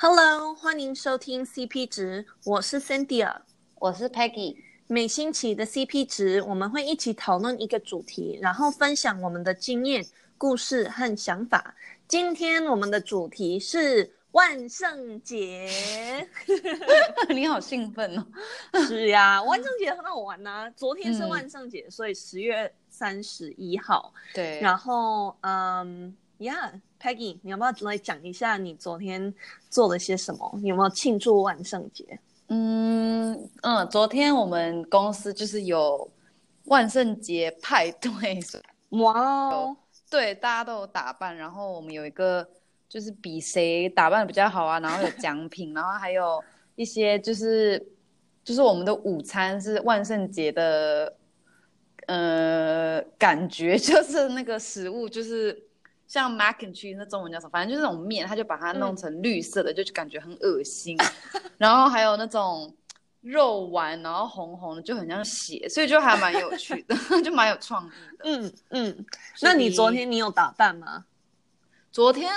Hello，欢迎收听 CP 值，我是 Cynthia，我是 Peggy。每星期的 CP 值，我们会一起讨论一个主题，然后分享我们的经验、故事和想法。今天我们的主题是万圣节，你好兴奋哦！是呀，万圣节很好玩呐、啊。昨天是万圣节，嗯、所以十月三十一号。对，然后嗯呀。Yeah, Peggy，你要不要来讲一下你昨天做了些什么？你有没有庆祝万圣节？嗯嗯，昨天我们公司就是有万圣节派对，哇哦，对，大家都有打扮，然后我们有一个就是比谁打扮的比较好啊，然后有奖品，然后还有一些就是就是我们的午餐是万圣节的，呃，感觉 就是那个食物就是。像 mac and cheese 那中文叫什么？反正就是那种面，他就把它弄成绿色的，嗯、就感觉很恶心。然后还有那种肉丸，然后红红的，就很像血，所以就还蛮有趣的，就蛮有创意的。嗯嗯。那你昨天你有打扮吗？昨天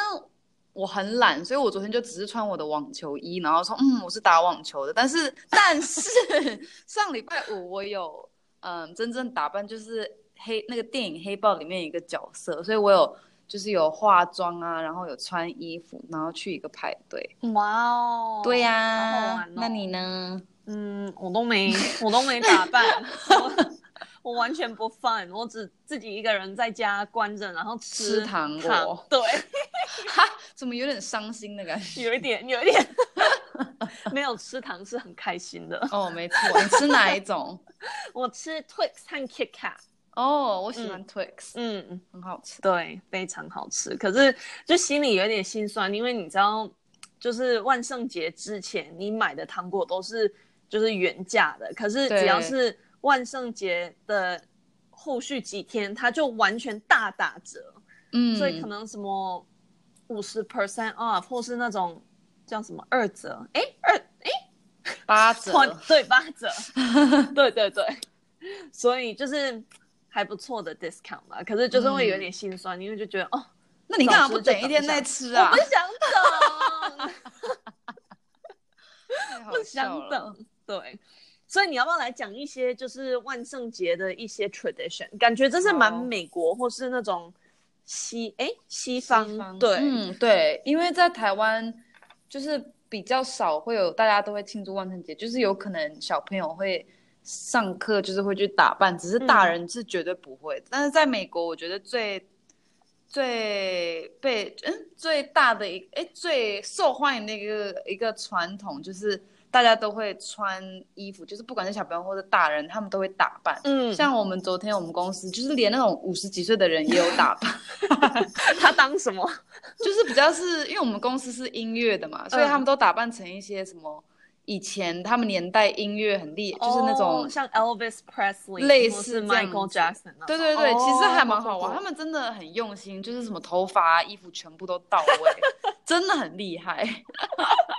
我很懒，所以我昨天就只是穿我的网球衣，然后说嗯，我是打网球的。但是但是 上礼拜五我有嗯真正打扮，就是黑那个电影黑豹里面一个角色，所以我有。就是有化妆啊，然后有穿衣服，然后去一个派对。哇哦！对呀、啊，那你呢？嗯，我都没，我都没打扮，我，我完全不 fun，我只自己一个人在家关着，然后吃，吃糖果。对，哈，怎么有点伤心的感觉？有一点，有一点。没有吃糖是很开心的。哦，没错。你吃哪一种？我吃 Twix 和 Kit Kat。哦，oh, 我喜欢 Twix，嗯，嗯，很好吃，对，非常好吃。可是就心里有点心酸，因为你知道，就是万圣节之前你买的糖果都是就是原价的，可是只要是万圣节的后续几天，它就完全大打折，嗯，所以可能什么五十 percent off，或是那种叫什么二折，哎，二哎八折，对，八折，对对对，所以就是。还不错的 discount 嘛，可是就是会有点心酸，嗯、因为就觉得哦，那你干嘛不等一天再吃啊？我不想等，不想等。对，所以你要不要来讲一些就是万圣节的一些 tradition？感觉这是蛮美国或是那种西哎西方，西方对，嗯对，因为在台湾就是比较少会有大家都会庆祝万圣节，就是有可能小朋友会。上课就是会去打扮，只是大人是绝对不会。嗯、但是在美国，我觉得最最被嗯最大的一哎最受欢迎的一个一个传统就是大家都会穿衣服，就是不管是小朋友或者大人，他们都会打扮。嗯，像我们昨天我们公司就是连那种五十几岁的人也有打扮。他当什么？就是比较是因为我们公司是音乐的嘛，所以他们都打扮成一些什么。以前他们年代音乐很厉害，就是那种像 Elvis Presley，类似 Michael Jackson。对对对，其实还蛮好玩。他们真的很用心，就是什么头发、衣服全部都到位，真的很厉害。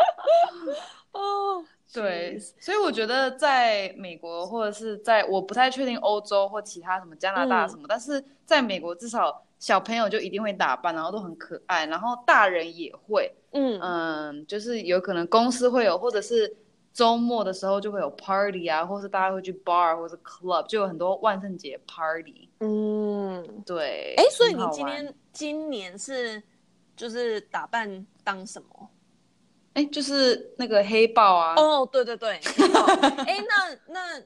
哦，对，所以我觉得在美国或者是在我不太确定欧洲或其他什么加拿大什么，但是在美国至少小朋友就一定会打扮，然后都很可爱，然后大人也会。嗯嗯，就是有可能公司会有，或者是周末的时候就会有 party 啊，或是大家会去 bar 或是 club，就有很多万圣节 party。嗯，对。哎，所以你今天今年是就是打扮当什么？哎，就是那个黑豹啊。哦，对对对。哎，那那，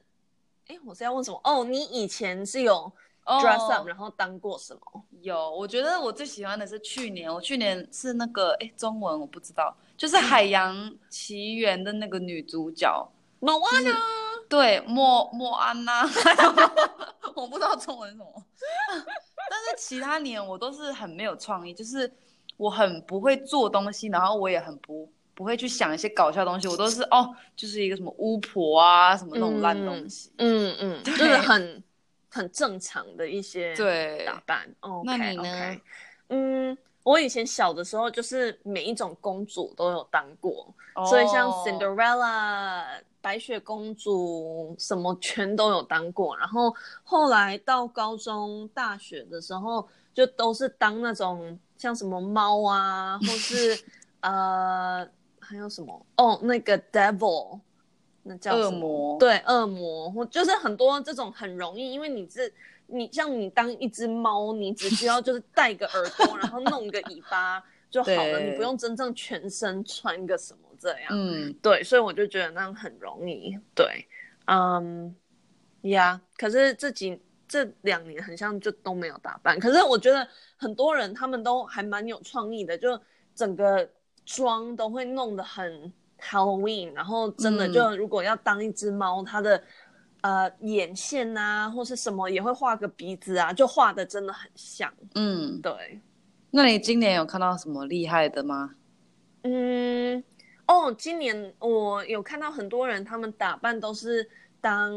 哎，我是要问什么？哦，你以前是有。dress up，然后当过什么？有，我觉得我最喜欢的是去年，我去年是那个，哎，中文我不知道，就是《海洋奇缘》的那个女主角莫安娜。对，莫莫安娜，我不知道中文什么。但是其他年我都是很没有创意，就是我很不会做东西，然后我也很不不会去想一些搞笑东西，我都是 哦，就是一个什么巫婆啊，什么那种烂东西。嗯嗯，对就是很。很正常的一些打扮。哦，那你呢？Okay. 嗯，我以前小的时候就是每一种公主都有当过，oh. 所以像 Cinderella、白雪公主什么全都有当过。然后后来到高中、大学的时候，就都是当那种像什么猫啊，或是 呃还有什么？哦，那个 devil，那叫恶魔。对，恶魔，或就是很多这种很容易，因为你是你像你当一只猫，你只需要就是戴个耳朵，然后弄个尾巴就好了，你不用真正全身穿个什么这样。嗯，对，所以我就觉得那样很容易。对，嗯，呀，可是这几这两年很像就都没有打扮，可是我觉得很多人他们都还蛮有创意的，就整个。妆都会弄得很 Halloween，然后真的就如果要当一只猫，它的呃眼线啊或是什么也会画个鼻子啊，就画的真的很像。嗯，对。那你今年有看到什么厉害的吗？嗯，哦，今年我有看到很多人，他们打扮都是当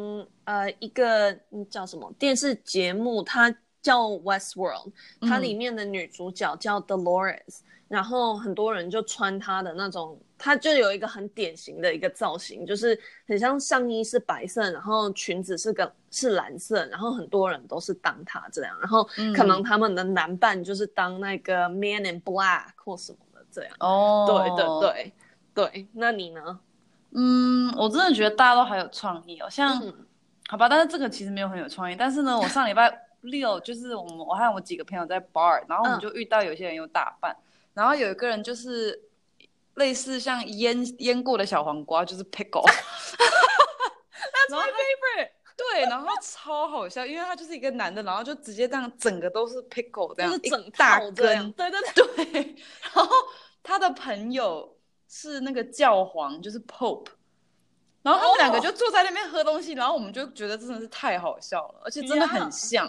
呃一个叫什么电视节目，它叫 Westworld，它里面的女主角叫 Dolores。然后很多人就穿她的那种，他就有一个很典型的一个造型，就是很像上衣是白色，然后裙子是个是蓝色，然后很多人都是当他这样，然后可能他们的男伴就是当那个 Man in Black 或什么的这样。哦，对对对对，那你呢？嗯，我真的觉得大家都很有创意哦，像、嗯、好吧，但是这个其实没有很有创意，但是呢，我上礼拜 六就是我们我和我几个朋友在 bar，然后我们就遇到有些人有打扮。嗯然后有一个人就是类似像腌腌过的小黄瓜，就是 pickle。That's my favorite。对，然后超好笑，因为他就是一个男的，然后就直接这样整个都是 pickle 这样，就是整大根。对对对。对。然后他的朋友是那个教皇，就是 Pope。然后他们两个就坐在那边喝东西，然后我们就觉得真的是太好笑了，而且真的很像。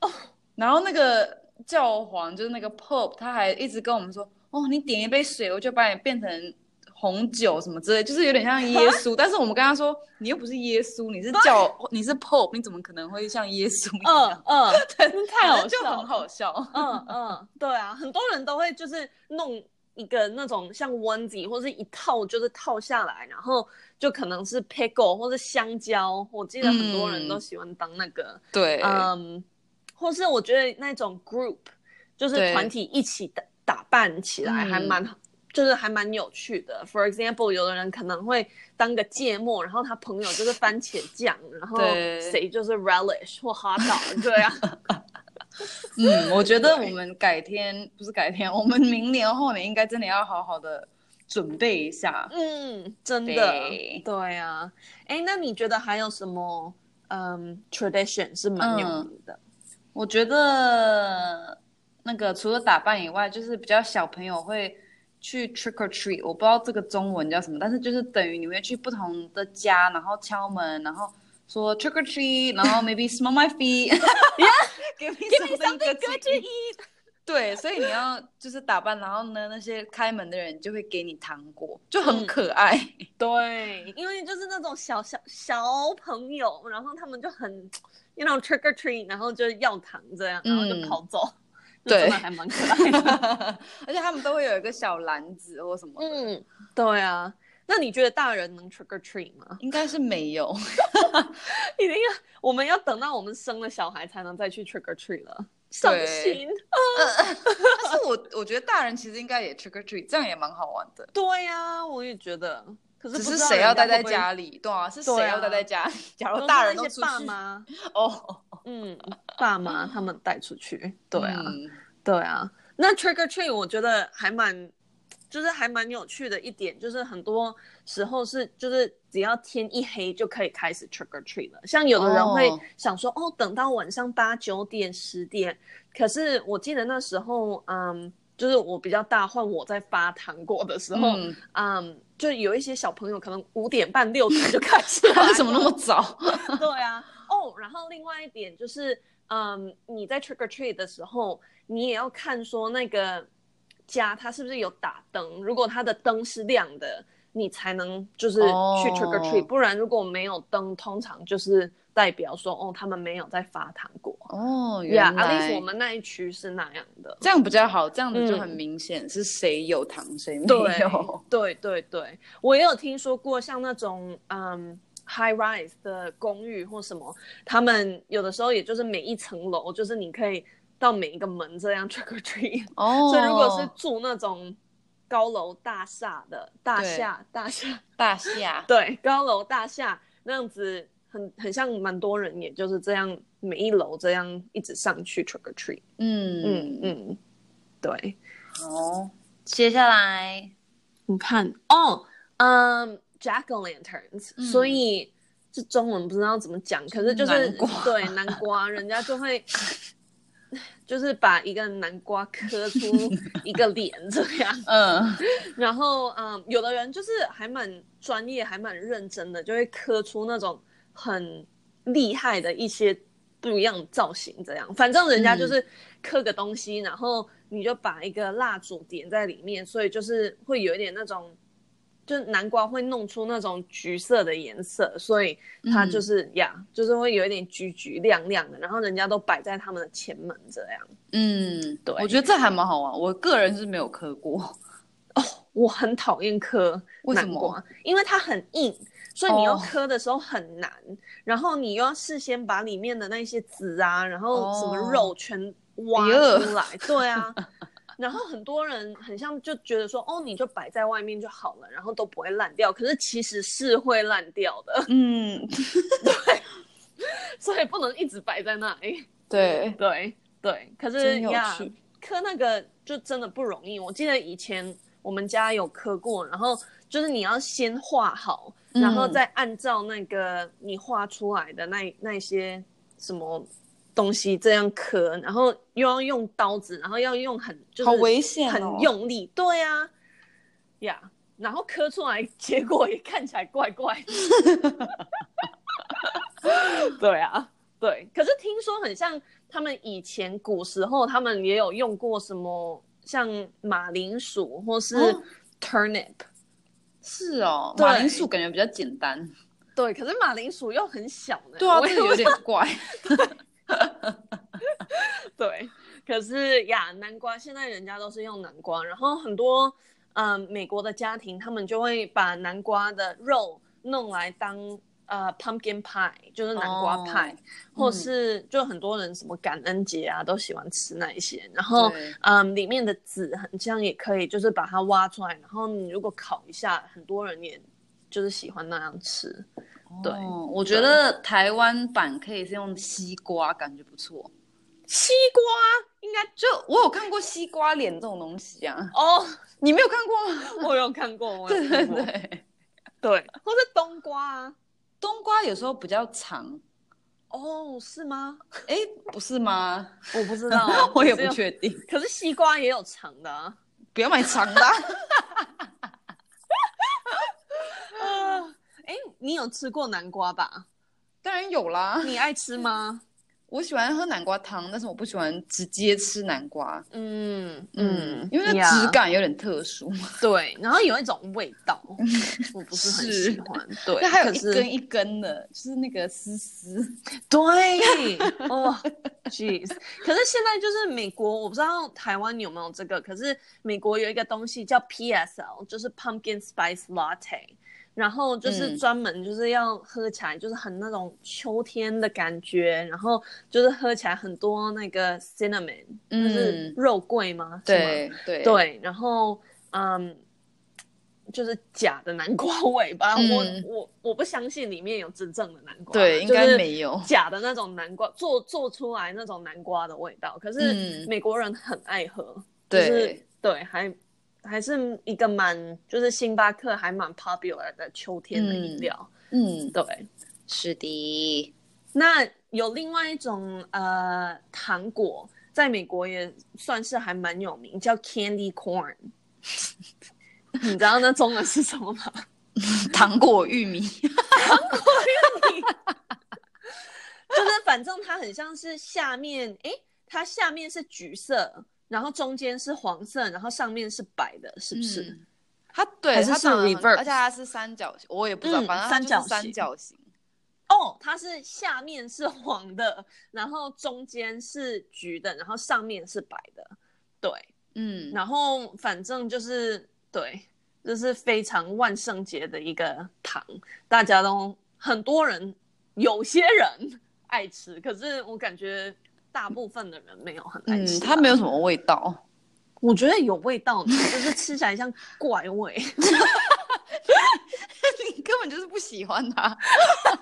哦。然后那个。教皇就是那个 Pope，他还一直跟我们说：“哦，你点一杯水，我就把你变成红酒什么之类，就是有点像耶稣。”但是我们跟他说：“你又不是耶稣，你是叫，你是 Pope，你怎么可能会像耶稣一样？”嗯嗯，对，太好 笑，就很好笑。嗯嗯，对啊，很多人都会就是弄一个那种像 onesie 或是一套，就是套下来，然后就可能是 pickle 或是香蕉。我记得很多人都喜欢当那个。嗯、对，嗯。或是我觉得那种 group，就是团体一起打打扮起来还蛮，嗯、就是还蛮有趣的。For example，有的人可能会当个芥末，然后他朋友就是番茄酱，然后谁就是 relish 或 hot dog，对啊。嗯，我觉得我们改天不是改天，我们明年后年应该真的要好好的准备一下。嗯，真的，对，对啊。哎，那你觉得还有什么嗯 tradition 是蛮有名的？嗯我觉得那个除了打扮以外，就是比较小朋友会去 trick or treat，我不知道这个中文叫什么，但是就是等于你会去不同的家，然后敲门，然后说 trick or treat，然后 maybe smell my feet，yeah，give me something good to eat。对，所以你要就是打扮，然后呢，那些开门的人就会给你糖果，就很可爱。嗯、对，因为就是那种小小小朋友，然后他们就很。You know trick or treat，然后就要糖这样，然后就跑走，对、嗯，还蛮可爱的。而且他们都会有一个小篮子或什么。嗯，对啊。那你觉得大人能 trick or treat 吗？应该是没有，一定要我们要等到我们生了小孩才能再去 trick or treat 了，伤心。但是我我觉得大人其实应该也 trick or treat，这样也蛮好玩的。对呀、啊，我也觉得。可是，是谁要待在家里？对啊，是谁要待在家里？假如大人都出去，爸妈哦，嗯，爸妈他们带出去，对啊，嗯、对啊。那 trick or treat 我觉得还蛮，就是还蛮有趣的一点，就是很多时候是就是只要天一黑就可以开始 trick or treat 了。像有的人会想说，哦，哦，等到晚上八九点十点，可是我记得那时候，嗯。就是我比较大，换我在发糖果的时候，嗯，嗯，就有一些小朋友可能五点半六点就开始，为什么那么早？对啊，哦，然后另外一点就是，嗯，你在 trick or treat 的时候，你也要看说那个家它是不是有打灯，如果它的灯是亮的，你才能就是去 trick or treat，哦，不然如果没有灯，通常就是。代表说哦，他们没有在发糖果哦，原来，yeah, 我们那一区是那样的，这样比较好，这样子就很明显是谁有糖谁、嗯、没有。对对对，我也有听说过，像那种嗯 high rise 的公寓或什么，他们有的时候也就是每一层楼，就是你可以到每一个门这样 trick or treat 哦，所以如果是住那种高楼大厦的大厦大厦。大厦，对，高楼大厦那样子很很像蛮多人，也就是这样每一楼这样一直上去 trick or treat。嗯嗯嗯，对。好，接下来你看哦，嗯，Jack o' lanterns，、嗯、所以这中文不知道怎么讲，可是就是南对南瓜，人家就会。就是把一个南瓜磕出一个脸这样，嗯，然后嗯，有的人就是还蛮专业，还蛮认真的，就会磕出那种很厉害的一些不一样造型这样。反正人家就是刻个东西，嗯，然后你就把一个蜡烛点在里面，所以就是会有一点那种。就南瓜会弄出那种橘色的颜色，所以它就是、嗯、呀，就是会有一点橘橘亮亮的，然后人家都摆在他们的前门这样。嗯，对，我觉得这还蛮好玩。我个人是没有刻过哦，我很讨厌刻南瓜，为什么？因为它很硬，所以你要磕的时候很难、哦，然后你又要事先把里面的那些籽啊，然后什么肉全挖出来，哦、对啊。然后很多人很像就觉得说，哦，你就摆在外面就好了，然后都不会烂掉。可是其实是会烂掉的。嗯，对，所以不能一直摆在那里。对对对，可是呀，磕那个就真的不容易。我记得以前我们家有磕过，然后就是你要先画好，然后再按照那个你画出来的那那些什么。东西这样刻，然后又要用刀子，然后要用很就是好危险、哦，很用力，对啊，呀、yeah，然后刻出来结果也看起来怪怪的，对啊，对。可是听说很像他们以前古时候，他们也有用过什么像马铃薯或是 turnip，、哦、是哦，马铃薯感觉比较简单，对，可是马铃薯又很小呢，对啊，这有点怪。对，可是呀，南瓜现在人家都是用南瓜，然后很多嗯、呃、美国的家庭，他们就会把南瓜的肉弄来当呃 pumpkin pie，就是南瓜派，哦、或是就很多人什么感恩节啊都喜欢吃那一些，然后嗯里面的籽很像也可以，就是把它挖出来，然后你如果烤一下，很多人也就是喜欢那样吃。对、哦，我觉得台湾版可以是用西瓜，感觉不错。西瓜应该就我有看过西瓜脸这种东西啊。哦，你没有看过吗？我有看过，我有看过。对对对，对，或是冬瓜啊，冬瓜有时候比较长。哦，是吗？哎，不是吗？我不知道，我也不确定。可是西瓜也有长的啊，不要买长的、啊。哎，你有吃过南瓜吧？当然有啦。你爱吃吗？我喜欢喝南瓜汤，但是我不喜欢直接吃南瓜。嗯嗯，因为它质感有点特殊。对，然后有一种味道，我不是很喜欢。对，它还有一根一根的，就是那个丝丝。对，哦，jeez。可是现在就是美国，我不知道台湾有没有这个，可是美国有一个东西叫 PSL，就是 Pumpkin Spice Latte。然后就是专门就是要喝起来就是很那种秋天的感觉，嗯、然后就是喝起来很多那个 cinnamon，就是肉桂吗？对对。对，然后嗯，就是假的南瓜味吧，嗯、我我我不相信里面有真正的南瓜，对，应该没有。假的那种南瓜做做出来那种南瓜的味道，可是美国人很爱喝，嗯、就是对。对还。还是一个蛮，就是星巴克还蛮 popular 的秋天的饮料。嗯，嗯对，是的。那有另外一种呃糖果，在美国也算是还蛮有名，叫 candy corn。你知道那中文是什么吗？糖果玉米。糖果玉米。就是反正它很像是下面，诶，它下面是橘色。然后中间是黄色，然后上面是白的，是不是？嗯、它对，它是 reverse，而且它是三角形，我也不知道，嗯、反正它就是三角形。哦，它是下面是黄的，然后中间是橘的，然后上面是白的。对，嗯，然后反正就是对，就是非常万圣节的一个糖，大家都很多人，有些人爱吃，可是我感觉。大部分的人没有很爱吃，嗯，它没有什么味道。我觉得有味道呢，就是吃起来像怪味。你根本就是不喜欢它，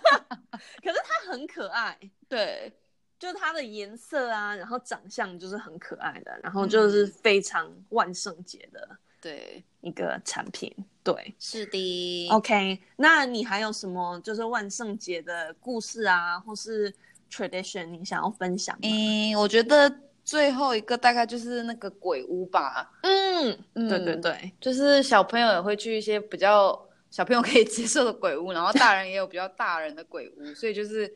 可是它很可爱。对，就它的颜色啊，然后长相就是很可爱的，然后就是非常万圣节的，对一个产品。对，是的。OK，那你还有什么就是万圣节的故事啊，或是 tradition 你想要分享？嗯，我觉得最后一个大概就是那个鬼屋吧。嗯，嗯对对对，就是小朋友也会去一些比较小朋友可以接受的鬼屋，然后大人也有比较大人的鬼屋，所以就是。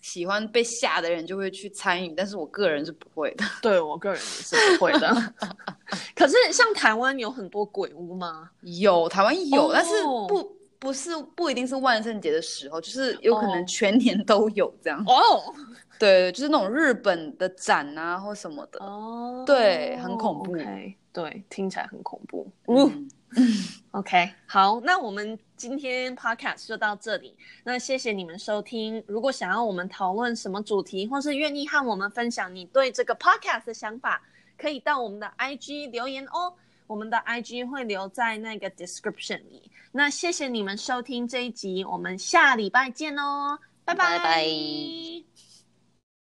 喜欢被吓的人就会去参与，但是我个人是不会的。对，我个人也是不会的。可是像台湾有很多鬼屋吗？有，台湾有，oh. 但是不不是不一定是万圣节的时候，就是有可能全年都有这样。哦，oh. 对，就是那种日本的展啊或什么的。哦，oh. 对，很恐怖。Okay. 对，听起来很恐怖。嗯。OK，好，那我们今天 Podcast 就到这里。那谢谢你们收听。如果想要我们讨论什么主题，或是愿意和我们分享你对这个 Podcast 的想法，可以到我们的 IG 留言哦。我们的 IG 会留在那个 description 里。那谢谢你们收听这一集，我们下礼拜见哦，拜拜。拜拜。